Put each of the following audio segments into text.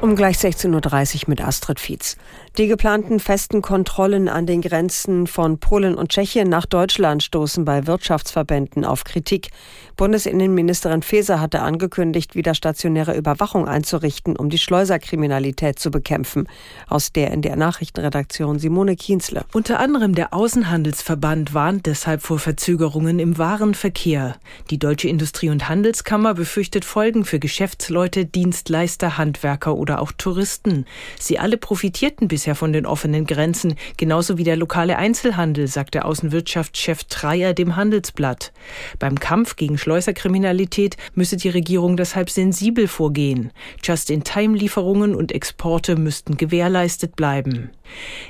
Um gleich 16.30 Uhr mit Astrid Fietz. Die geplanten festen Kontrollen an den Grenzen von Polen und Tschechien nach Deutschland stoßen bei Wirtschaftsverbänden auf Kritik. Bundesinnenministerin Faeser hatte angekündigt, wieder stationäre Überwachung einzurichten, um die Schleuserkriminalität zu bekämpfen. Aus der in der Nachrichtenredaktion Simone Kienzle. Unter anderem der Außenhandelsverband warnt deshalb vor Verzögerungen im Warenverkehr. Die Deutsche Industrie- und Handelskammer befürchtet Folgen für Geschäftsleute, Dienstleister, Handwerker oder auch Touristen. Sie alle profitierten bisher bisher von den offenen Grenzen, genauso wie der lokale Einzelhandel, sagt der Außenwirtschaftschef Dreier dem Handelsblatt. Beim Kampf gegen Schleuserkriminalität müsse die Regierung deshalb sensibel vorgehen. Just-in-Time-Lieferungen und Exporte müssten gewährleistet bleiben.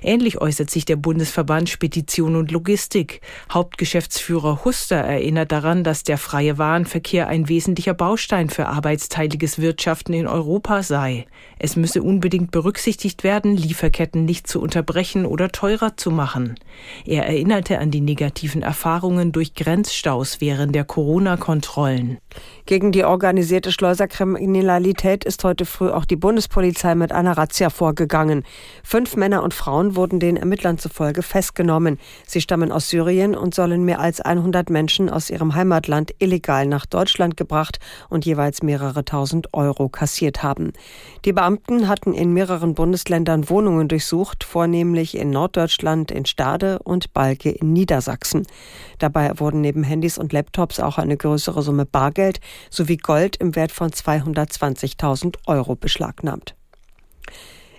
Ähnlich äußert sich der Bundesverband Spedition und Logistik. Hauptgeschäftsführer Huster erinnert daran, dass der freie Warenverkehr ein wesentlicher Baustein für arbeitsteiliges Wirtschaften in Europa sei. Es müsse unbedingt berücksichtigt werden, Lieferketten nicht zu unterbrechen oder teurer zu machen. Er erinnerte an die negativen Erfahrungen durch Grenzstaus während der Corona-Kontrollen. Gegen die organisierte Schleuserkriminalität ist heute früh auch die Bundespolizei mit einer Razzia vorgegangen. Fünf Männer und Frauen wurden den Ermittlern zufolge festgenommen. Sie stammen aus Syrien und sollen mehr als 100 Menschen aus ihrem Heimatland illegal nach Deutschland gebracht und jeweils mehrere tausend Euro kassiert haben. Die Beamten hatten in mehreren Bundesländern Wohnungen durchsucht, vornehmlich in Norddeutschland, in Stade und Balke in Niedersachsen. Dabei wurden neben Handys und Laptops auch eine größere Summe Bargeld sowie Gold im Wert von 220.000 Euro beschlagnahmt.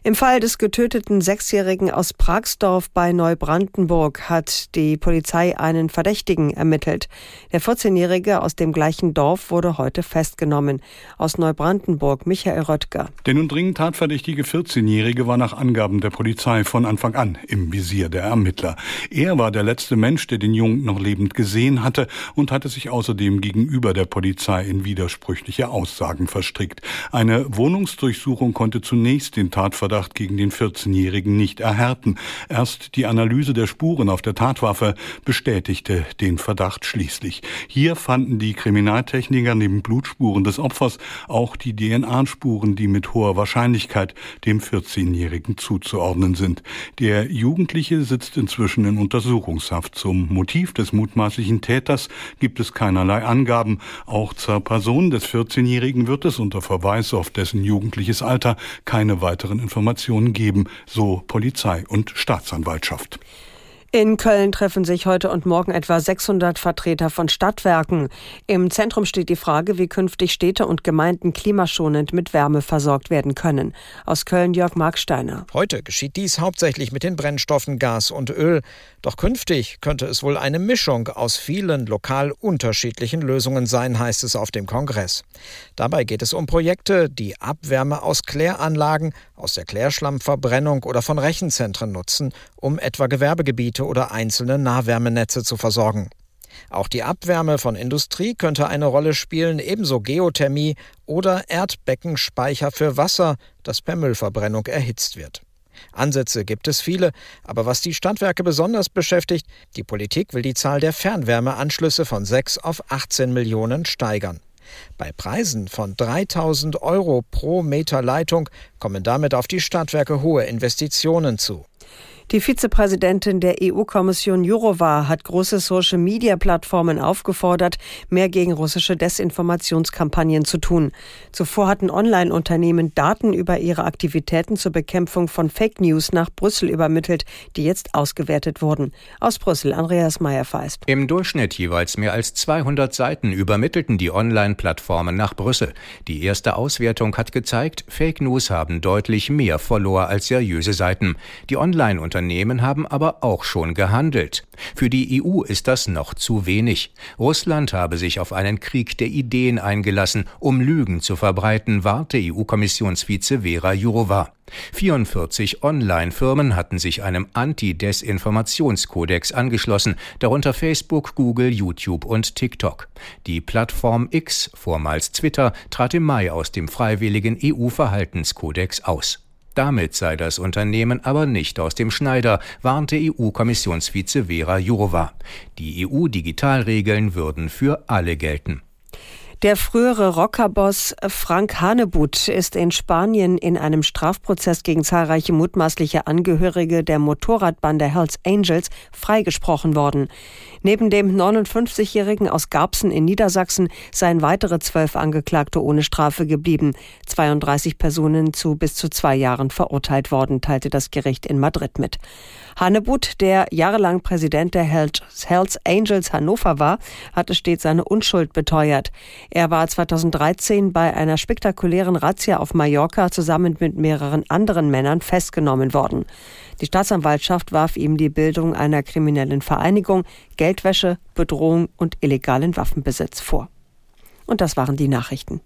Im Fall des getöteten Sechsjährigen aus Pragsdorf bei Neubrandenburg hat die Polizei einen Verdächtigen ermittelt. Der 14-Jährige aus dem gleichen Dorf wurde heute festgenommen. Aus Neubrandenburg Michael Röttger. Der nun dringend tatverdächtige 14-Jährige war nach Angaben der Polizei von Anfang an im Visier der Ermittler. Er war der letzte Mensch, der den Jungen noch lebend gesehen hatte und hatte sich außerdem gegenüber der Polizei in widersprüchliche Aussagen verstrickt. Eine Wohnungsdurchsuchung konnte zunächst den Tatverdacht Tatverdacht gegen den 14-Jährigen nicht erhärten. Erst die Analyse der Spuren auf der Tatwaffe bestätigte den Verdacht schließlich. Hier fanden die Kriminaltechniker neben Blutspuren des Opfers auch die DNA-Spuren, die mit hoher Wahrscheinlichkeit dem 14-Jährigen zuzuordnen sind. Der Jugendliche sitzt inzwischen in Untersuchungshaft. Zum Motiv des mutmaßlichen Täters gibt es keinerlei Angaben. Auch zur Person des 14-Jährigen wird es unter Verweis auf dessen jugendliches Alter keine weiteren Informationen Informationen geben, so Polizei und Staatsanwaltschaft. In Köln treffen sich heute und morgen etwa 600 Vertreter von Stadtwerken. Im Zentrum steht die Frage, wie künftig Städte und Gemeinden klimaschonend mit Wärme versorgt werden können. Aus Köln Jörg Marksteiner. Heute geschieht dies hauptsächlich mit den Brennstoffen Gas und Öl. Doch künftig könnte es wohl eine Mischung aus vielen lokal unterschiedlichen Lösungen sein, heißt es auf dem Kongress. Dabei geht es um Projekte, die Abwärme aus Kläranlagen, aus der Klärschlammverbrennung oder von Rechenzentren nutzen, um etwa Gewerbegebiete oder einzelne Nahwärmenetze zu versorgen. Auch die Abwärme von Industrie könnte eine Rolle spielen, ebenso Geothermie oder Erdbeckenspeicher für Wasser, das per Müllverbrennung erhitzt wird. Ansätze gibt es viele, aber was die Stadtwerke besonders beschäftigt, die Politik will die Zahl der Fernwärmeanschlüsse von 6 auf 18 Millionen steigern. Bei Preisen von 3000 Euro pro Meter Leitung kommen damit auf die Stadtwerke hohe Investitionen zu. Die Vizepräsidentin der EU-Kommission Jourova hat große Social-Media-Plattformen aufgefordert, mehr gegen russische Desinformationskampagnen zu tun. Zuvor hatten Online-Unternehmen Daten über ihre Aktivitäten zur Bekämpfung von Fake News nach Brüssel übermittelt, die jetzt ausgewertet wurden. Aus Brüssel, Andreas Meyer-Feist. Im Durchschnitt jeweils mehr als 200 Seiten übermittelten die Online-Plattformen nach Brüssel. Die erste Auswertung hat gezeigt, Fake News haben deutlich mehr Follower als seriöse Seiten. Die Online-Unternehmen Unternehmen haben aber auch schon gehandelt. Für die EU ist das noch zu wenig. Russland habe sich auf einen Krieg der Ideen eingelassen, um Lügen zu verbreiten, warte EU-Kommissionsvize Vera Jourova. 44 Online-Firmen hatten sich einem Anti-Desinformationskodex angeschlossen, darunter Facebook, Google, YouTube und TikTok. Die Plattform X, vormals Twitter, trat im Mai aus dem freiwilligen EU-Verhaltenskodex aus. Damit sei das Unternehmen aber nicht aus dem Schneider, warnte EU-Kommissionsvize Vera Jourova. Die EU-Digitalregeln würden für alle gelten. Der frühere Rockerboss Frank Hanebut ist in Spanien in einem Strafprozess gegen zahlreiche mutmaßliche Angehörige der Motorradbande Hells Angels freigesprochen worden. Neben dem 59-Jährigen aus Garbsen in Niedersachsen seien weitere zwölf Angeklagte ohne Strafe geblieben, 32 Personen zu bis zu zwei Jahren verurteilt worden, teilte das Gericht in Madrid mit. Hannebut, der jahrelang Präsident der Hells Angels Hannover war, hatte stets seine Unschuld beteuert. Er war 2013 bei einer spektakulären Razzia auf Mallorca zusammen mit mehreren anderen Männern festgenommen worden. Die Staatsanwaltschaft warf ihm die Bildung einer kriminellen Vereinigung, Geldwäsche, Bedrohung und illegalen Waffenbesitz vor. Und das waren die Nachrichten.